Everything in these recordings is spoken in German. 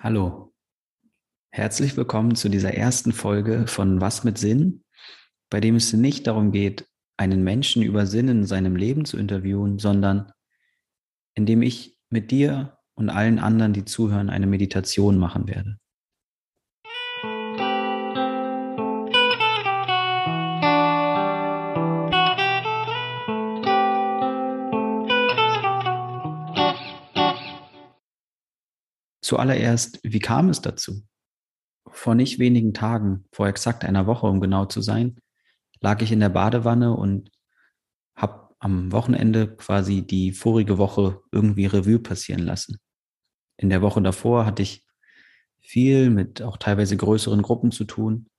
Hallo, herzlich willkommen zu dieser ersten Folge von Was mit Sinn, bei dem es nicht darum geht, einen Menschen über Sinn in seinem Leben zu interviewen, sondern in dem ich mit dir und allen anderen, die zuhören, eine Meditation machen werde. Zuallererst, wie kam es dazu? Vor nicht wenigen Tagen, vor exakt einer Woche, um genau zu sein, lag ich in der Badewanne und habe am Wochenende quasi die vorige Woche irgendwie Revue passieren lassen. In der Woche davor hatte ich viel mit auch teilweise größeren Gruppen zu tun,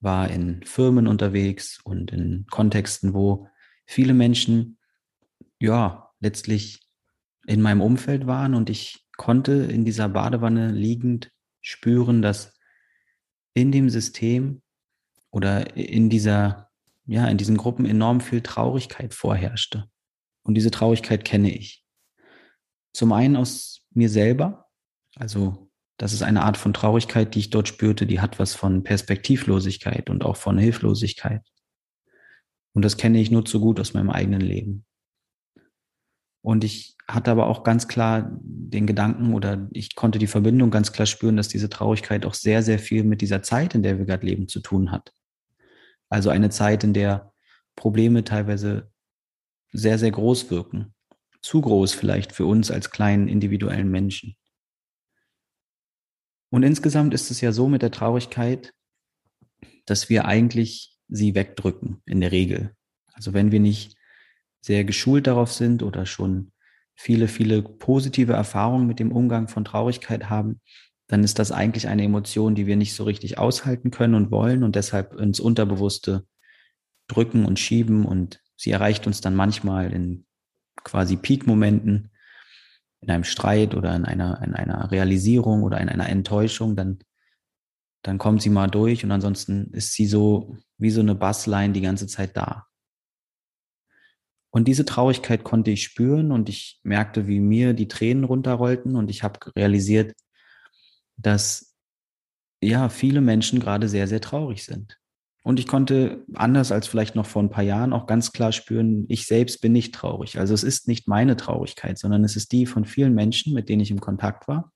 war in Firmen unterwegs und in Kontexten, wo viele Menschen ja letztlich in meinem Umfeld waren und ich konnte in dieser Badewanne liegend spüren, dass in dem System oder in dieser, ja, in diesen Gruppen enorm viel Traurigkeit vorherrschte. Und diese Traurigkeit kenne ich. Zum einen aus mir selber, also das ist eine Art von Traurigkeit, die ich dort spürte, die hat was von Perspektivlosigkeit und auch von Hilflosigkeit. Und das kenne ich nur zu gut aus meinem eigenen Leben. Und ich hatte aber auch ganz klar den Gedanken oder ich konnte die Verbindung ganz klar spüren, dass diese Traurigkeit auch sehr, sehr viel mit dieser Zeit, in der wir gerade leben, zu tun hat. Also eine Zeit, in der Probleme teilweise sehr, sehr groß wirken. Zu groß vielleicht für uns als kleinen individuellen Menschen. Und insgesamt ist es ja so mit der Traurigkeit, dass wir eigentlich sie wegdrücken, in der Regel. Also wenn wir nicht sehr geschult darauf sind oder schon viele, viele positive Erfahrungen mit dem Umgang von Traurigkeit haben, dann ist das eigentlich eine Emotion, die wir nicht so richtig aushalten können und wollen und deshalb ins Unterbewusste drücken und schieben und sie erreicht uns dann manchmal in quasi Peak-Momenten, in einem Streit oder in einer, in einer Realisierung oder in einer Enttäuschung, dann, dann kommt sie mal durch und ansonsten ist sie so wie so eine Bassline die ganze Zeit da. Und diese Traurigkeit konnte ich spüren und ich merkte, wie mir die Tränen runterrollten und ich habe realisiert, dass ja viele Menschen gerade sehr, sehr traurig sind. Und ich konnte anders als vielleicht noch vor ein paar Jahren auch ganz klar spüren, ich selbst bin nicht traurig. Also es ist nicht meine Traurigkeit, sondern es ist die von vielen Menschen, mit denen ich im Kontakt war.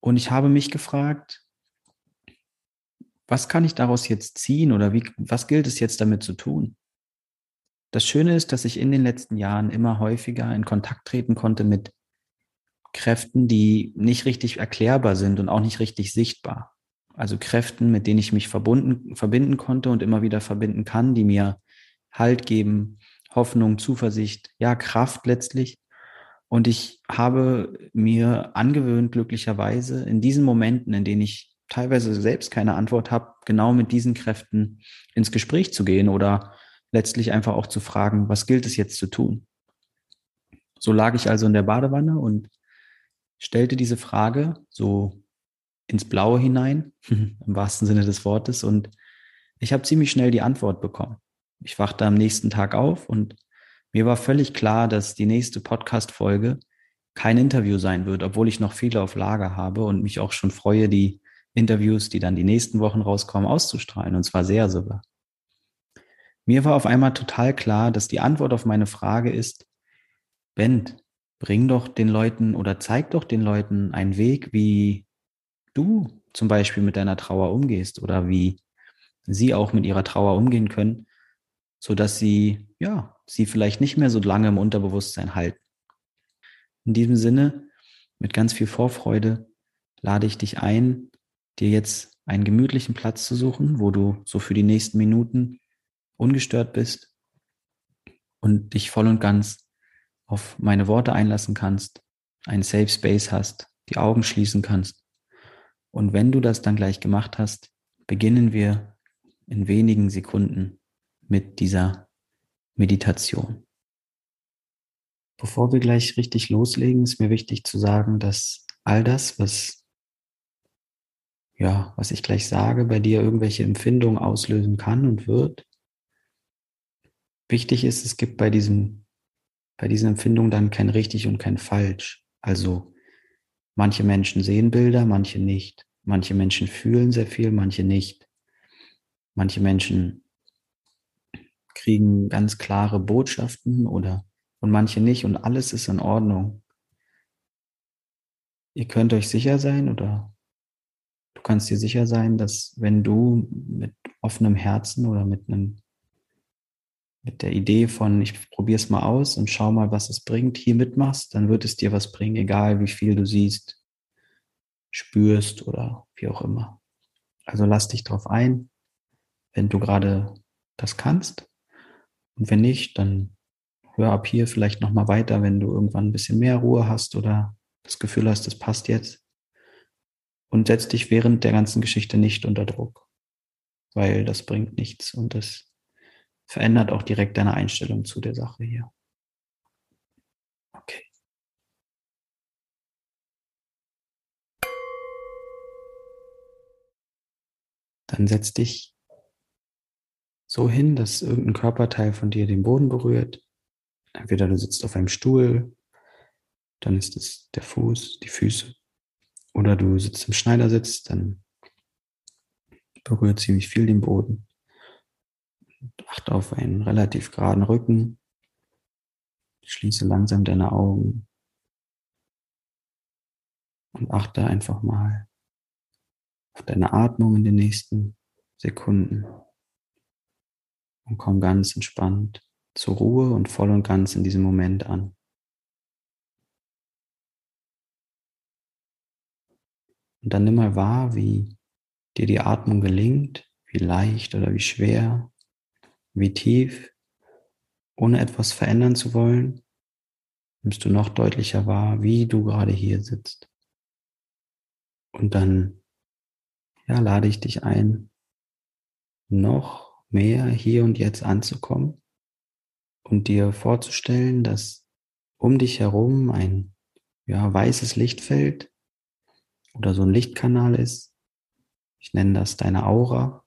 Und ich habe mich gefragt, was kann ich daraus jetzt ziehen oder wie, was gilt es jetzt damit zu tun? Das Schöne ist, dass ich in den letzten Jahren immer häufiger in Kontakt treten konnte mit Kräften, die nicht richtig erklärbar sind und auch nicht richtig sichtbar. Also Kräften, mit denen ich mich verbunden, verbinden konnte und immer wieder verbinden kann, die mir Halt geben, Hoffnung, Zuversicht, ja, Kraft letztlich. Und ich habe mir angewöhnt, glücklicherweise in diesen Momenten, in denen ich teilweise selbst keine Antwort habe, genau mit diesen Kräften ins Gespräch zu gehen oder letztlich einfach auch zu fragen, was gilt es jetzt zu tun? So lag ich also in der Badewanne und stellte diese Frage so ins Blaue hinein, im wahrsten Sinne des Wortes, und ich habe ziemlich schnell die Antwort bekommen. Ich wachte am nächsten Tag auf und mir war völlig klar, dass die nächste Podcast-Folge kein Interview sein wird, obwohl ich noch viele auf Lager habe und mich auch schon freue, die Interviews, die dann die nächsten Wochen rauskommen, auszustrahlen, und zwar sehr sogar. Mir war auf einmal total klar, dass die Antwort auf meine Frage ist, Ben, bring doch den Leuten oder zeig doch den Leuten einen Weg, wie du zum Beispiel mit deiner Trauer umgehst oder wie sie auch mit ihrer Trauer umgehen können, so dass sie, ja, sie vielleicht nicht mehr so lange im Unterbewusstsein halten. In diesem Sinne, mit ganz viel Vorfreude, lade ich dich ein, dir jetzt einen gemütlichen Platz zu suchen, wo du so für die nächsten Minuten ungestört bist und dich voll und ganz auf meine Worte einlassen kannst, einen Safe Space hast, die Augen schließen kannst. Und wenn du das dann gleich gemacht hast, beginnen wir in wenigen Sekunden mit dieser Meditation. Bevor wir gleich richtig loslegen, ist mir wichtig zu sagen, dass all das, was ja, was ich gleich sage, bei dir irgendwelche Empfindungen auslösen kann und wird, Wichtig ist, es gibt bei diesem, bei diesen Empfindungen dann kein richtig und kein falsch. Also Manche Menschen sehen Bilder, manche nicht. Manche Menschen fühlen sehr viel, manche nicht. Manche Menschen kriegen ganz klare Botschaften oder und manche nicht und alles ist in Ordnung. Ihr könnt euch sicher sein oder du kannst dir sicher sein, dass wenn du mit offenem Herzen oder mit einem mit der Idee von, ich probiere es mal aus und schau mal, was es bringt, hier mitmachst, dann wird es dir was bringen, egal wie viel du siehst, spürst oder wie auch immer. Also lass dich drauf ein, wenn du gerade das kannst. Und wenn nicht, dann hör ab hier vielleicht nochmal weiter, wenn du irgendwann ein bisschen mehr Ruhe hast oder das Gefühl hast, das passt jetzt. Und setz dich während der ganzen Geschichte nicht unter Druck, weil das bringt nichts und das verändert auch direkt deine Einstellung zu der Sache hier. Okay. Dann setz dich so hin, dass irgendein Körperteil von dir den Boden berührt. Entweder du sitzt auf einem Stuhl, dann ist es der Fuß, die Füße. Oder du sitzt im Schneidersitz, dann berührt ziemlich viel den Boden. Achte auf einen relativ geraden Rücken. Schließe langsam deine Augen. Und achte einfach mal auf deine Atmung in den nächsten Sekunden. Und komm ganz entspannt zur Ruhe und voll und ganz in diesem Moment an. Und dann nimm mal wahr, wie dir die Atmung gelingt, wie leicht oder wie schwer wie tief, ohne etwas verändern zu wollen, nimmst du noch deutlicher wahr, wie du gerade hier sitzt. Und dann, ja, lade ich dich ein, noch mehr hier und jetzt anzukommen und dir vorzustellen, dass um dich herum ein ja, weißes Lichtfeld oder so ein Lichtkanal ist. Ich nenne das deine Aura.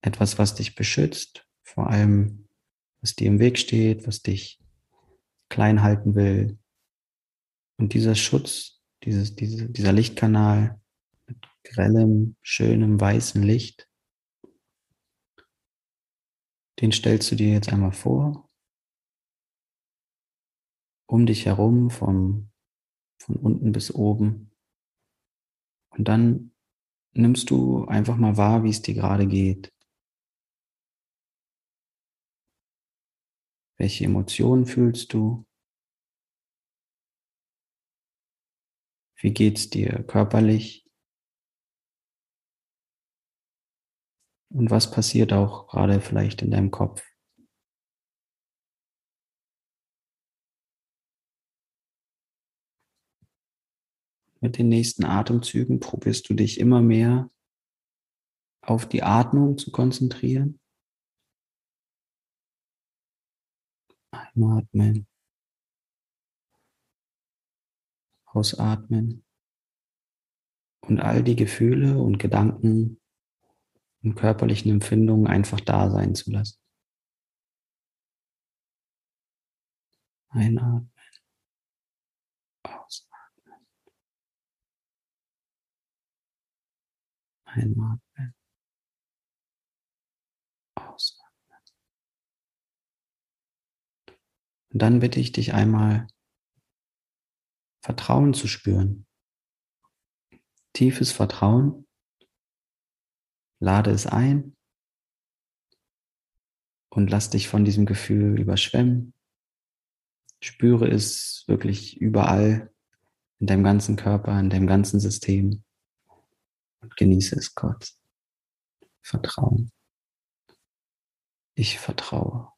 Etwas, was dich beschützt, vor allem, was dir im Weg steht, was dich klein halten will. Und dieser Schutz, dieses, diese, dieser Lichtkanal mit grellem, schönem, weißem Licht, den stellst du dir jetzt einmal vor. Um dich herum, vom, von unten bis oben. Und dann nimmst du einfach mal wahr, wie es dir gerade geht. Welche Emotionen fühlst du? Wie geht's dir körperlich? Und was passiert auch gerade vielleicht in deinem Kopf? Mit den nächsten Atemzügen probierst du dich immer mehr auf die Atmung zu konzentrieren. Einatmen. Ausatmen. Und all die Gefühle und Gedanken und körperlichen Empfindungen einfach da sein zu lassen. Einatmen. Ausatmen. Einatmen. Ausatmen. Und dann bitte ich dich einmal, Vertrauen zu spüren. Tiefes Vertrauen. Lade es ein und lass dich von diesem Gefühl überschwemmen. Spüre es wirklich überall in deinem ganzen Körper, in deinem ganzen System und genieße es kurz. Vertrauen. Ich vertraue.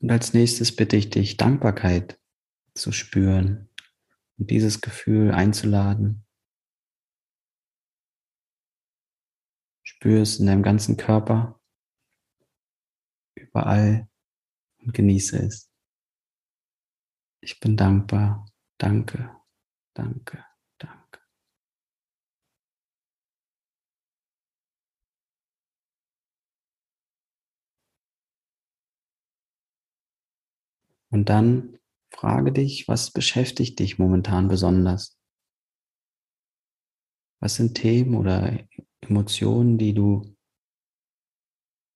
Und als nächstes bitte ich dich, Dankbarkeit zu spüren und dieses Gefühl einzuladen. Spür es in deinem ganzen Körper, überall und genieße es. Ich bin dankbar. Danke, danke. Und dann frage dich, was beschäftigt dich momentan besonders? Was sind Themen oder Emotionen, die du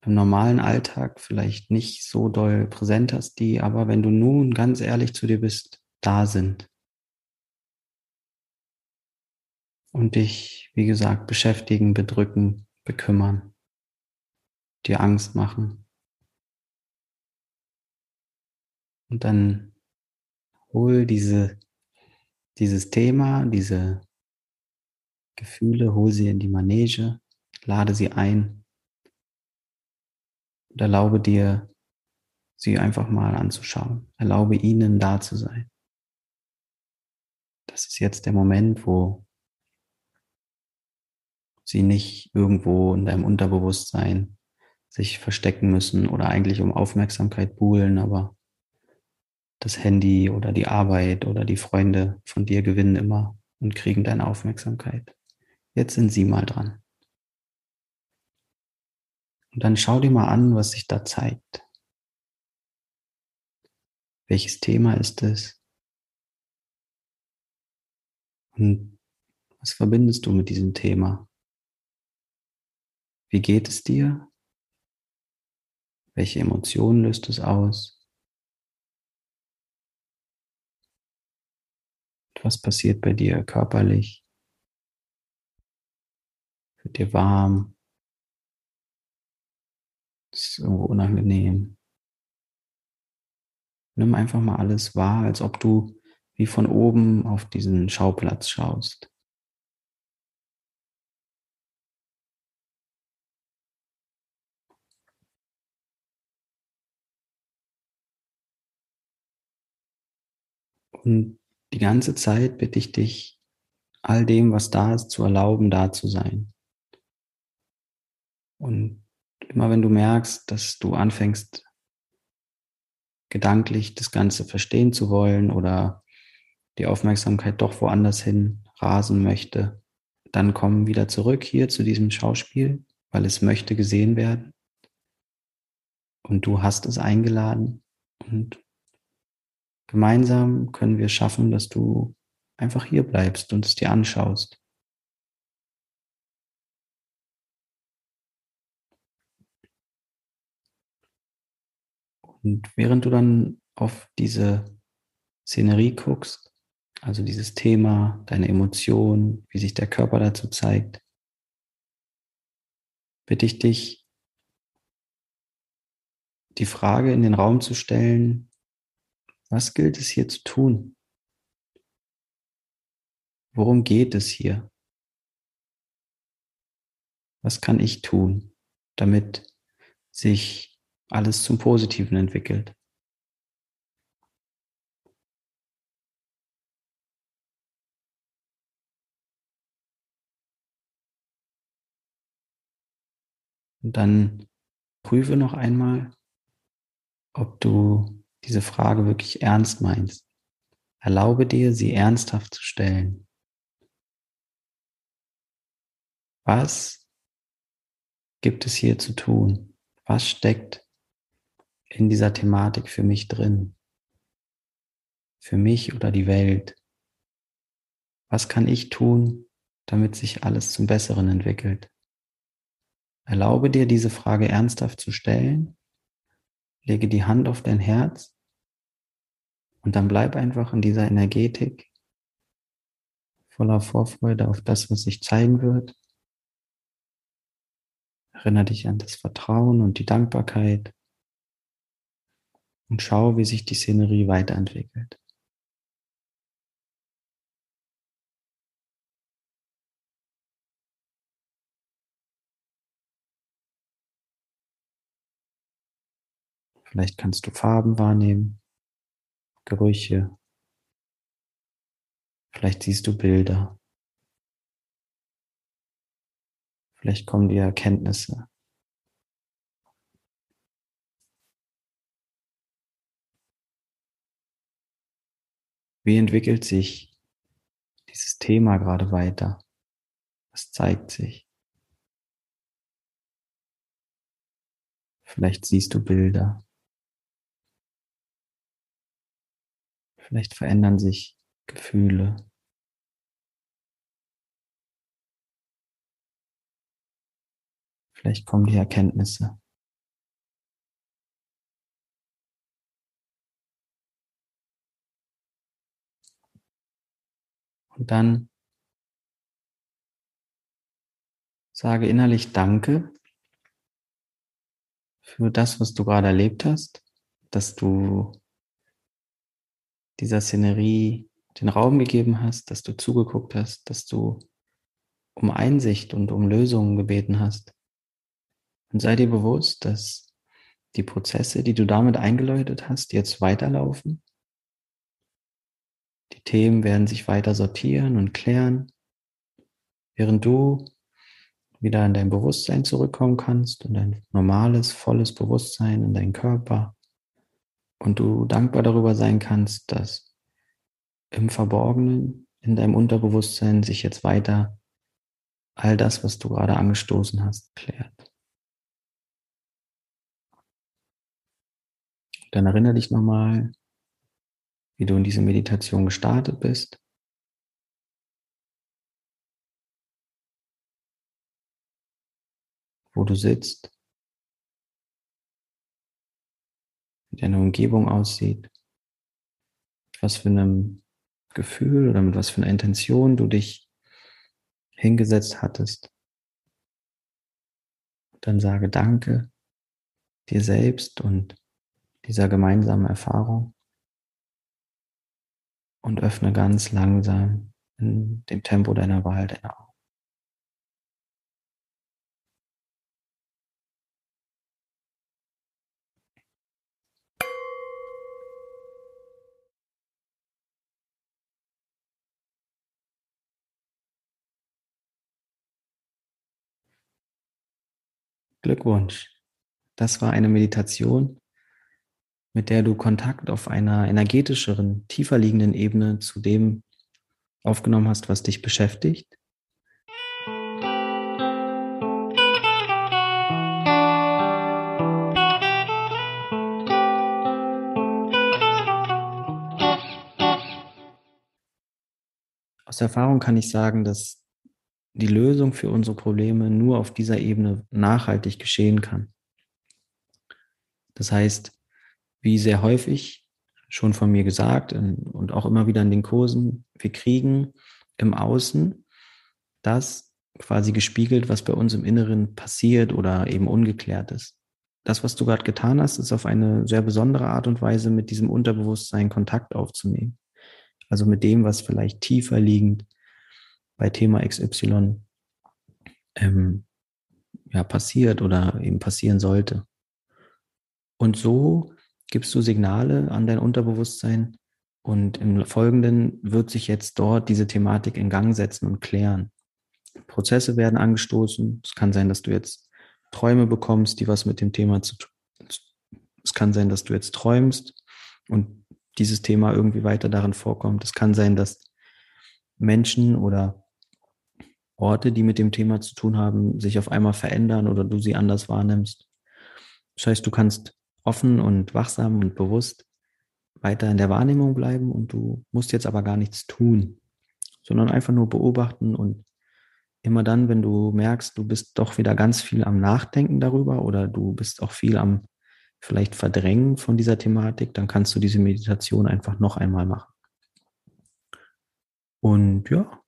im normalen Alltag vielleicht nicht so doll präsent hast, die aber, wenn du nun ganz ehrlich zu dir bist, da sind? Und dich, wie gesagt, beschäftigen, bedrücken, bekümmern, dir Angst machen. Und dann hol diese, dieses Thema, diese Gefühle, hol sie in die Manege, lade sie ein und erlaube dir, sie einfach mal anzuschauen. Erlaube ihnen da zu sein. Das ist jetzt der Moment, wo sie nicht irgendwo in deinem Unterbewusstsein sich verstecken müssen oder eigentlich um Aufmerksamkeit buhlen, aber das Handy oder die Arbeit oder die Freunde von dir gewinnen immer und kriegen deine Aufmerksamkeit. Jetzt sind sie mal dran. Und dann schau dir mal an, was sich da zeigt. Welches Thema ist es? Und was verbindest du mit diesem Thema? Wie geht es dir? Welche Emotionen löst es aus? Was passiert bei dir körperlich? Wird dir warm? Ist irgendwo unangenehm? Nimm einfach mal alles wahr, als ob du wie von oben auf diesen Schauplatz schaust. Und die ganze Zeit bitte ich dich, all dem, was da ist, zu erlauben, da zu sein. Und immer wenn du merkst, dass du anfängst, gedanklich das Ganze verstehen zu wollen oder die Aufmerksamkeit doch woanders hin rasen möchte, dann komm wieder zurück hier zu diesem Schauspiel, weil es möchte gesehen werden. Und du hast es eingeladen und Gemeinsam können wir schaffen, dass du einfach hier bleibst und es dir anschaust. Und während du dann auf diese Szenerie guckst, also dieses Thema, deine Emotionen, wie sich der Körper dazu zeigt, bitte ich dich, die Frage in den Raum zu stellen, was gilt es hier zu tun? Worum geht es hier? Was kann ich tun, damit sich alles zum Positiven entwickelt? Und dann prüfe noch einmal, ob du diese Frage wirklich ernst meinst. Erlaube dir, sie ernsthaft zu stellen. Was gibt es hier zu tun? Was steckt in dieser Thematik für mich drin? Für mich oder die Welt? Was kann ich tun, damit sich alles zum Besseren entwickelt? Erlaube dir, diese Frage ernsthaft zu stellen. Lege die Hand auf dein Herz und dann bleib einfach in dieser Energetik voller Vorfreude auf das, was sich zeigen wird. Erinnere dich an das Vertrauen und die Dankbarkeit und schau, wie sich die Szenerie weiterentwickelt. Vielleicht kannst du Farben wahrnehmen. Gerüche. Vielleicht siehst du Bilder. Vielleicht kommen dir Erkenntnisse. Wie entwickelt sich dieses Thema gerade weiter? Was zeigt sich? Vielleicht siehst du Bilder. Vielleicht verändern sich Gefühle. Vielleicht kommen die Erkenntnisse. Und dann sage innerlich Danke für das, was du gerade erlebt hast, dass du dieser Szenerie den Raum gegeben hast, dass du zugeguckt hast, dass du um Einsicht und um Lösungen gebeten hast. Und sei dir bewusst, dass die Prozesse, die du damit eingeläutet hast, jetzt weiterlaufen. Die Themen werden sich weiter sortieren und klären, während du wieder in dein Bewusstsein zurückkommen kannst und dein normales, volles Bewusstsein in deinen Körper und du dankbar darüber sein kannst, dass im Verborgenen, in deinem Unterbewusstsein sich jetzt weiter all das, was du gerade angestoßen hast, klärt. Dann erinnere dich nochmal, wie du in diese Meditation gestartet bist. wo du sitzt, wie deine Umgebung aussieht, was für einem Gefühl oder mit was für einer Intention du dich hingesetzt hattest. Dann sage Danke dir selbst und dieser gemeinsamen Erfahrung und öffne ganz langsam in dem Tempo deiner Wahl deine Augen. Glückwunsch. Das war eine Meditation, mit der du Kontakt auf einer energetischeren, tiefer liegenden Ebene zu dem aufgenommen hast, was dich beschäftigt. Aus Erfahrung kann ich sagen, dass die Lösung für unsere Probleme nur auf dieser Ebene nachhaltig geschehen kann. Das heißt, wie sehr häufig schon von mir gesagt und auch immer wieder in den Kursen, wir kriegen im Außen das quasi gespiegelt, was bei uns im Inneren passiert oder eben ungeklärt ist. Das, was du gerade getan hast, ist auf eine sehr besondere Art und Weise mit diesem Unterbewusstsein Kontakt aufzunehmen. Also mit dem, was vielleicht tiefer liegend bei Thema XY ähm, ja, passiert oder eben passieren sollte. Und so gibst du Signale an dein Unterbewusstsein und im Folgenden wird sich jetzt dort diese Thematik in Gang setzen und klären. Prozesse werden angestoßen. Es kann sein, dass du jetzt Träume bekommst, die was mit dem Thema zu tun. Es kann sein, dass du jetzt träumst und dieses Thema irgendwie weiter darin vorkommt. Es kann sein, dass Menschen oder Orte, die mit dem Thema zu tun haben, sich auf einmal verändern oder du sie anders wahrnimmst. Das heißt, du kannst offen und wachsam und bewusst weiter in der Wahrnehmung bleiben und du musst jetzt aber gar nichts tun, sondern einfach nur beobachten und immer dann, wenn du merkst, du bist doch wieder ganz viel am Nachdenken darüber oder du bist auch viel am vielleicht Verdrängen von dieser Thematik, dann kannst du diese Meditation einfach noch einmal machen. Und ja,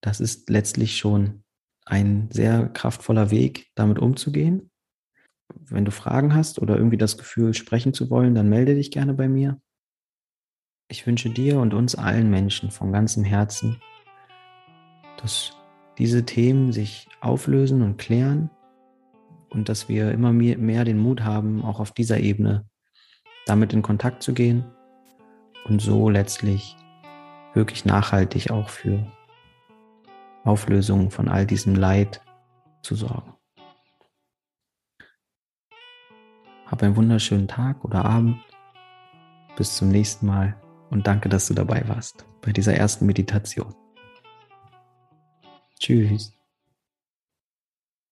das ist letztlich schon ein sehr kraftvoller Weg, damit umzugehen. Wenn du Fragen hast oder irgendwie das Gefühl, sprechen zu wollen, dann melde dich gerne bei mir. Ich wünsche dir und uns allen Menschen von ganzem Herzen, dass diese Themen sich auflösen und klären und dass wir immer mehr den Mut haben, auch auf dieser Ebene damit in Kontakt zu gehen und so letztlich wirklich nachhaltig auch für Auflösung von all diesem Leid zu sorgen. Hab einen wunderschönen Tag oder Abend. Bis zum nächsten Mal und danke, dass du dabei warst bei dieser ersten Meditation. Tschüss.